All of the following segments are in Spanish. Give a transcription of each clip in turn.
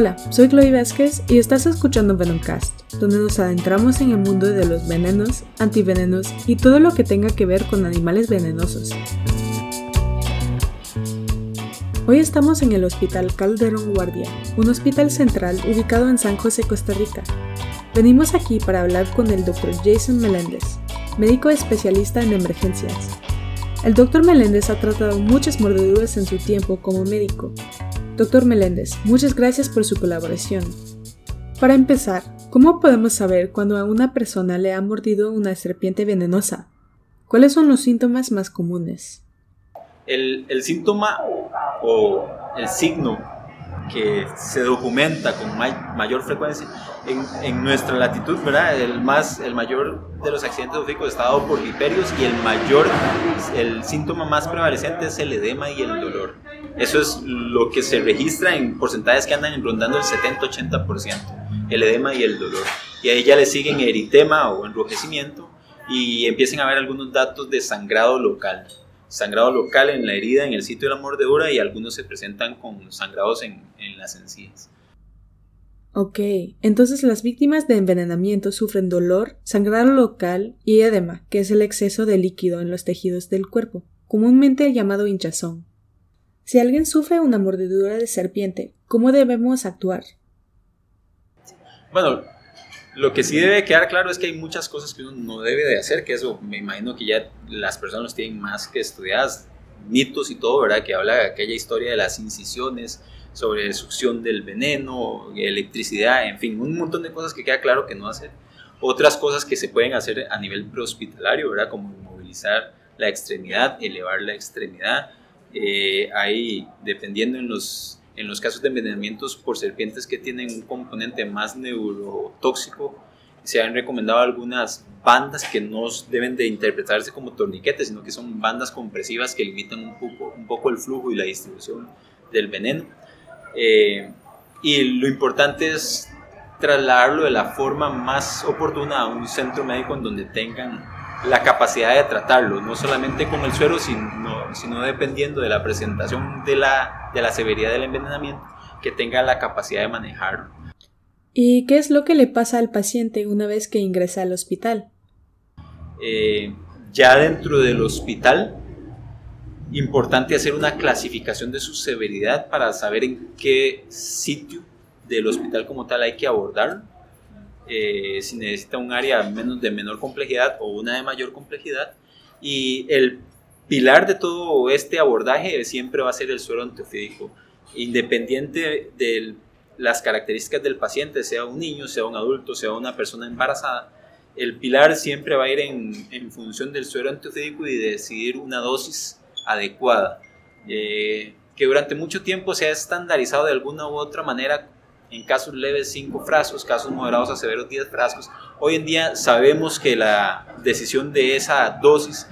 Hola, soy Chloe Vázquez y estás escuchando Venomcast, donde nos adentramos en el mundo de los venenos, antivenenos y todo lo que tenga que ver con animales venenosos. Hoy estamos en el Hospital Calderón Guardia, un hospital central ubicado en San José, Costa Rica. Venimos aquí para hablar con el Dr. Jason Meléndez, médico especialista en emergencias. El Dr. Meléndez ha tratado muchas mordeduras en su tiempo como médico Doctor Meléndez, muchas gracias por su colaboración. Para empezar, ¿cómo podemos saber cuando a una persona le ha mordido una serpiente venenosa? ¿Cuáles son los síntomas más comunes? El, síntoma o el signo que se documenta con mayor frecuencia en, nuestra latitud, ¿verdad? El, más, el mayor de los accidentes ópticos está dado por viperios y el mayor, el síntoma más prevalecente es el edema y el dolor. Eso es lo que se registra en porcentajes que andan rondando el 70-80%, el edema y el dolor. Y ahí ya le siguen eritema o enrojecimiento y empiezan a ver algunos datos de sangrado local. Sangrado local en la herida, en el sitio de la mordedura y algunos se presentan con sangrados en, en las encías. Ok, entonces las víctimas de envenenamiento sufren dolor, sangrado local y edema, que es el exceso de líquido en los tejidos del cuerpo, comúnmente llamado hinchazón. Si alguien sufre una mordedura de serpiente, ¿cómo debemos actuar? Bueno, lo que sí debe quedar claro es que hay muchas cosas que uno no debe de hacer, que eso me imagino que ya las personas tienen más que estudiadas, mitos y todo, ¿verdad? Que habla de aquella historia de las incisiones, sobre succión del veneno, electricidad, en fin, un montón de cosas que queda claro que no hacer. Otras cosas que se pueden hacer a nivel prehospitalario, ¿verdad? Como movilizar la extremidad, elevar la extremidad, eh, dependiendo en los, en los casos de envenenamientos por serpientes que tienen un componente más neurotóxico, se han recomendado algunas bandas que no deben de interpretarse como torniquetes, sino que son bandas compresivas que limitan un poco, un poco el flujo y la distribución del veneno. Eh, y lo importante es trasladarlo de la forma más oportuna a un centro médico en donde tengan la capacidad de tratarlo, no solamente con el suero, sino, sino dependiendo de la presentación de la, de la severidad del envenenamiento, que tenga la capacidad de manejarlo. ¿Y qué es lo que le pasa al paciente una vez que ingresa al hospital? Eh, ya dentro del hospital, importante hacer una clasificación de su severidad para saber en qué sitio del hospital como tal hay que abordar eh, si necesita un área menos de menor complejidad o una de mayor complejidad. Y el pilar de todo este abordaje siempre va a ser el suero antiofídico, independiente de las características del paciente, sea un niño, sea un adulto, sea una persona embarazada. El pilar siempre va a ir en, en función del suero antiofídico y decidir una dosis adecuada. Eh, que durante mucho tiempo se ha estandarizado de alguna u otra manera en casos leves 5 frascos, casos moderados a severos 10 frascos. Hoy en día sabemos que la decisión de esa dosis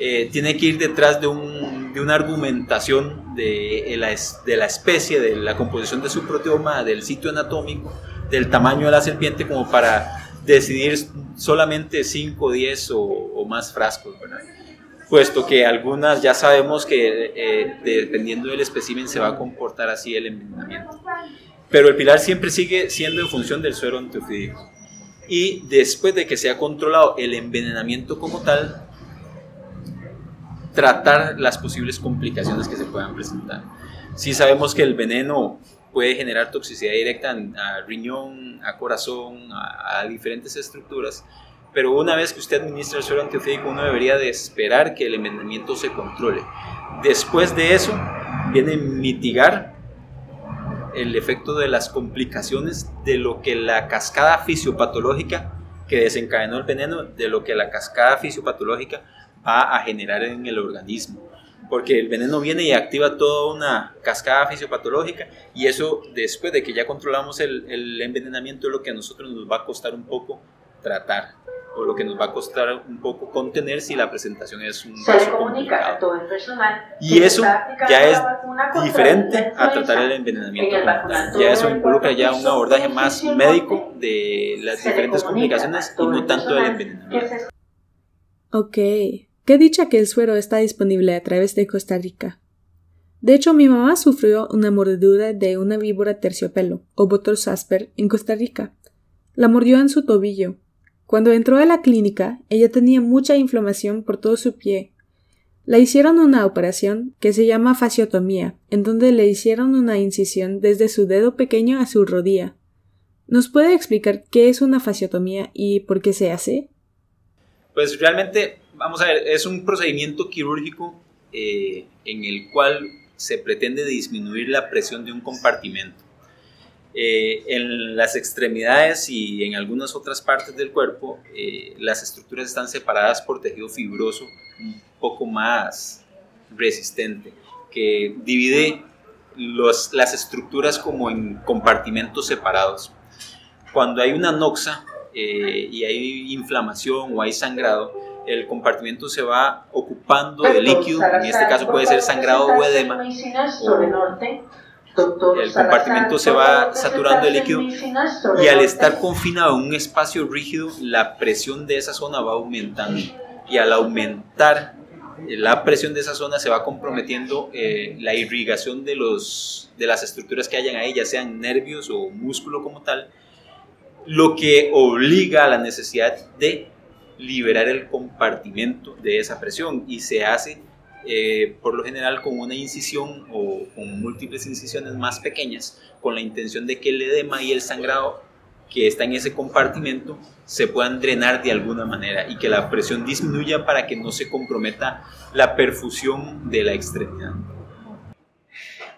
eh, tiene que ir detrás de, un, de una argumentación de la, de la, especie, de la composición de su proteoma, del sitio anatómico, del tamaño de la serpiente, como para decidir solamente 5, 10 o, o más frascos. ¿verdad? puesto que algunas ya sabemos que eh, dependiendo del espécimen se va a comportar así el envenenamiento. Pero el pilar siempre sigue siendo en función del suero antiofídico. Y después de que se ha controlado el envenenamiento como tal, tratar las posibles complicaciones que se puedan presentar. Si sabemos que el veneno puede generar toxicidad directa a riñón, a corazón, a, a diferentes estructuras, pero una vez que usted administra el suero antiofídico, uno debería de esperar que el envenenamiento se controle. Después de eso, viene mitigar el efecto de las complicaciones de lo que la cascada fisiopatológica que desencadenó el veneno, de lo que la cascada fisiopatológica va a generar en el organismo. Porque el veneno viene y activa toda una cascada fisiopatológica y eso después de que ya controlamos el, el envenenamiento es lo que a nosotros nos va a costar un poco tratar o lo que nos va a costar un poco contener si la presentación es un caso complicado. Y eso ya es diferente a tratar el envenenamiento. Ya eso involucra ya un abordaje más médico de las diferentes complicaciones y no tanto del envenenamiento. Ok, qué dicha que el suero está disponible a través de Costa Rica. De hecho, mi mamá sufrió una mordedura de una víbora terciopelo, o Botor asper, en Costa Rica. La mordió en su tobillo. Cuando entró a la clínica, ella tenía mucha inflamación por todo su pie. La hicieron una operación que se llama fasciotomía, en donde le hicieron una incisión desde su dedo pequeño a su rodilla. ¿Nos puede explicar qué es una fasciotomía y por qué se hace? Pues realmente, vamos a ver, es un procedimiento quirúrgico eh, en el cual se pretende disminuir la presión de un compartimento. Eh, en las extremidades y en algunas otras partes del cuerpo, eh, las estructuras están separadas por tejido fibroso un poco más resistente, que divide las estructuras como en compartimentos separados. Cuando hay una noxa eh, y hay inflamación o hay sangrado, el compartimento se va ocupando de líquido, en este caso puede ser sangrado o edema, el compartimento se va saturando de líquido y al estar confinado en un espacio rígido, la presión de esa zona va aumentando y al aumentar la presión de esa zona se va comprometiendo eh, la irrigación de, los, de las estructuras que hayan ahí, ya sean nervios o músculo como tal, lo que obliga a la necesidad de liberar el compartimento de esa presión y se hace eh, por lo general con una incisión o con múltiples incisiones más pequeñas con la intención de que el edema y el sangrado que está en ese compartimento se puedan drenar de alguna manera y que la presión disminuya para que no se comprometa la perfusión de la extremidad.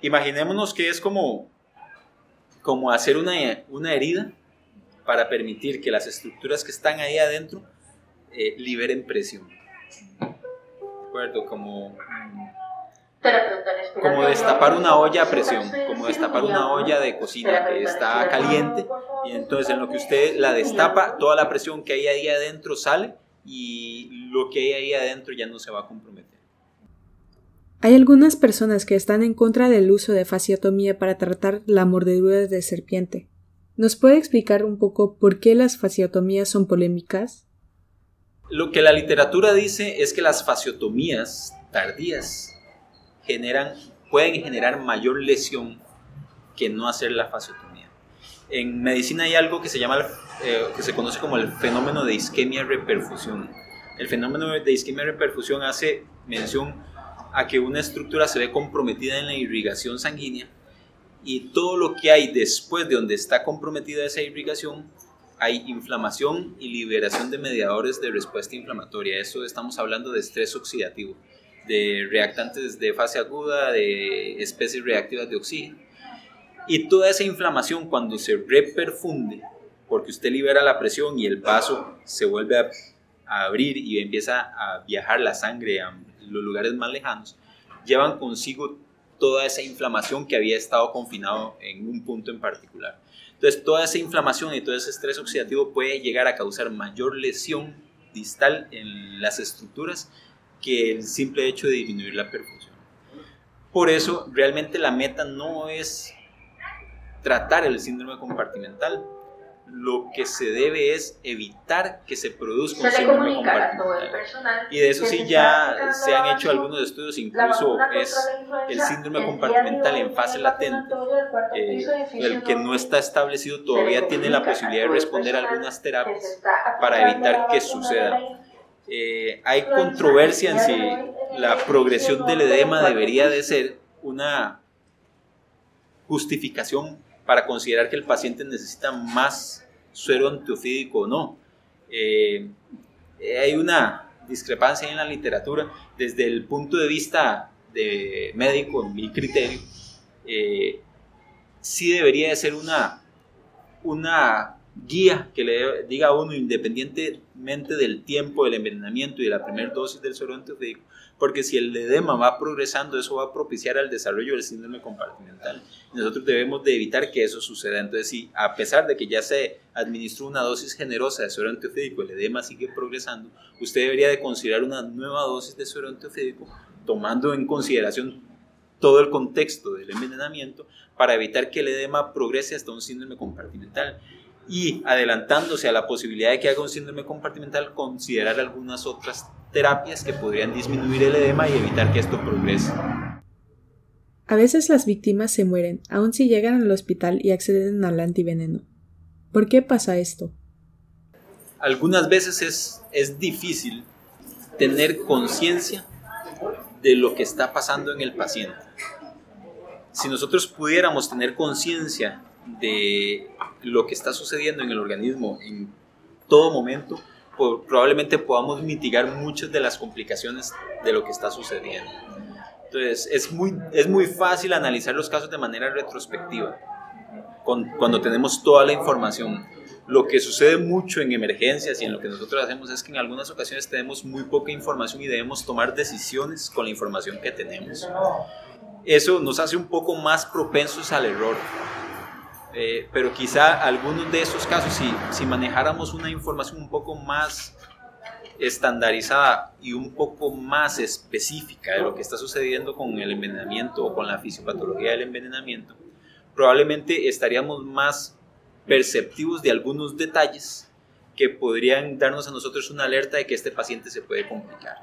Imaginémonos que es como, como hacer una, una herida para permitir que las estructuras que están ahí adentro eh, liberen presión. ¿De acuerdo? Como, como destapar una olla a presión, como destapar una olla de cocina que está caliente y entonces en lo que usted la destapa, toda la presión que hay ahí adentro sale y lo que hay ahí adentro ya no se va a comprometer. Hay algunas personas que están en contra del uso de fasciotomía para tratar la mordedura de serpiente. ¿Nos puede explicar un poco por qué las fasciotomías son polémicas? Lo que la literatura dice es que las fasciotomías tardías pueden generar mayor lesión que no hacer la fasciotomía. En medicina hay algo que se llama, eh, que se conoce como el fenómeno de isquemia reperfusión. El fenómeno de isquemia reperfusión hace mención a que una estructura se ve comprometida en la irrigación sanguínea y todo lo que hay después de donde está comprometida esa irrigación, hay inflamación y liberación de mediadores de respuesta inflamatoria. Eso estamos hablando de estrés oxidativo, de reactantes de fase aguda, de especies reactivas de oxígeno. Y toda esa inflamación cuando se reperfunde, porque usted libera la presión y el vaso se vuelve a, a abrir y empieza a viajar la sangre a los lugares más lejanos, llevan consigo toda esa inflamación que había estado confinado en un punto en particular. Entonces, toda esa inflamación y todo ese estrés oxidativo puede llegar a causar mayor lesión distal en las estructuras que el simple hecho de disminuir la perfusión. Por eso, realmente la meta no es tratar el síndrome compartimental, lo que se debe es evitar que se produzca un síndrome compartimental. Y de eso sí ya se han hecho algunos estudios, incluso es el síndrome compartimental en fase latente, eh, el que no está establecido todavía tiene la posibilidad de responder a algunas terapias para evitar que suceda. Eh, hay controversia en si la progresión del edema debería de ser una justificación para considerar que el paciente necesita más suero antiofídico o no. Eh, hay una discrepancia en la literatura desde el punto de vista de médico, en mi criterio, eh, sí debería de ser una, una guía que le diga a uno, independientemente del tiempo del envenenamiento y de la primera dosis del suero antiofídico, porque si el edema va progresando, eso va a propiciar el desarrollo del síndrome compartimental. Nosotros debemos de evitar que eso suceda. Entonces, si a pesar de que ya se administró una dosis generosa de suero antiofídico, el edema sigue progresando, usted debería de considerar una nueva dosis de suero antiofídico, tomando en consideración todo el contexto del envenenamiento para evitar que el edema progrese hasta un síndrome compartimental y adelantándose a la posibilidad de que haga un síndrome compartimental, considerar algunas otras terapias que podrían disminuir el edema y evitar que esto progrese. A veces las víctimas se mueren, aun si llegan al hospital y acceden al antiveneno. ¿Por qué pasa esto? Algunas veces es, es difícil tener conciencia de lo que está pasando en el paciente. Si nosotros pudiéramos tener conciencia de lo que está sucediendo en el organismo en todo momento, probablemente podamos mitigar muchas de las complicaciones de lo que está sucediendo. Entonces, es muy, es muy fácil analizar los casos de manera retrospectiva, cuando tenemos toda la información. Lo que sucede mucho en emergencias y en lo que nosotros hacemos es que en algunas ocasiones tenemos muy poca información y debemos tomar decisiones con la información que tenemos. Eso nos hace un poco más propensos al error. Eh, pero quizá algunos de esos casos, si, si manejáramos una información un poco más estandarizada y un poco más específica de lo que está sucediendo con el envenenamiento o con la fisiopatología del envenenamiento, probablemente estaríamos más perceptivos de algunos detalles que podrían darnos a nosotros una alerta de que este paciente se puede complicar.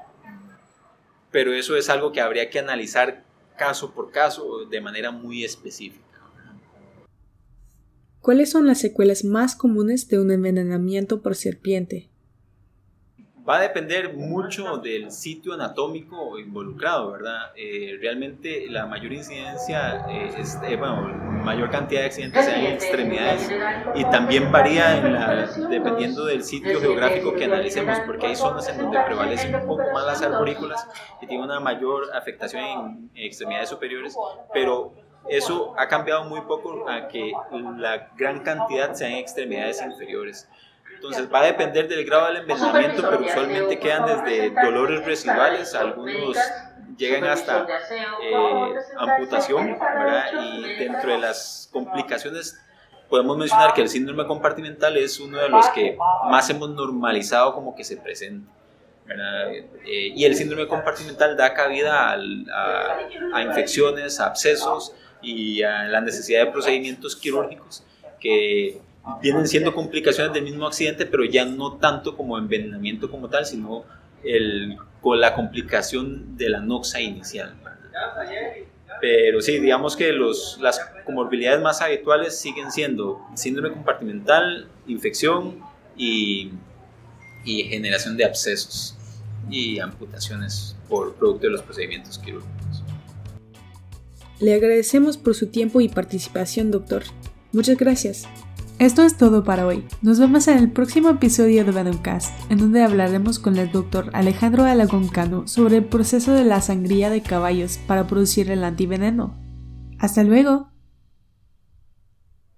Pero eso es algo que habría que analizar caso por caso de manera muy específica. ¿Cuáles son las secuelas más comunes de un envenenamiento por serpiente? Va a depender mucho del sitio anatómico involucrado, ¿verdad? Eh, realmente la mayor incidencia, eh, es, eh, bueno, mayor cantidad de accidentes en extremidades y también varía dependiendo del sitio geográfico que analicemos, porque hay zonas en donde prevalecen un poco más las arborícolas y tienen una mayor afectación en extremidades superiores, pero eso ha cambiado muy poco a que la gran cantidad sea en extremidades inferiores. Entonces va a depender del grado del envenenamiento, pero usualmente quedan desde dolores residuales, algunos llegan hasta eh, amputación, ¿verdad? Y dentro de las complicaciones podemos mencionar que el síndrome compartimental es uno de los que más hemos normalizado como que se presenta. Eh, y el síndrome compartimental da cabida a, a infecciones, a abscesos y a la necesidad de procedimientos quirúrgicos que vienen siendo complicaciones del mismo accidente, pero ya no tanto como envenenamiento como tal, sino el, con la complicación de la noxa inicial. Pero sí, digamos que los, las comorbilidades más habituales siguen siendo síndrome compartimental, infección y, y generación de abscesos y amputaciones por producto de los procedimientos quirúrgicos. Le agradecemos por su tiempo y participación, doctor. Muchas gracias. Esto es todo para hoy. Nos vemos en el próximo episodio de Venomcast, en donde hablaremos con el doctor Alejandro Alagoncano sobre el proceso de la sangría de caballos para producir el antiveneno. ¡Hasta luego!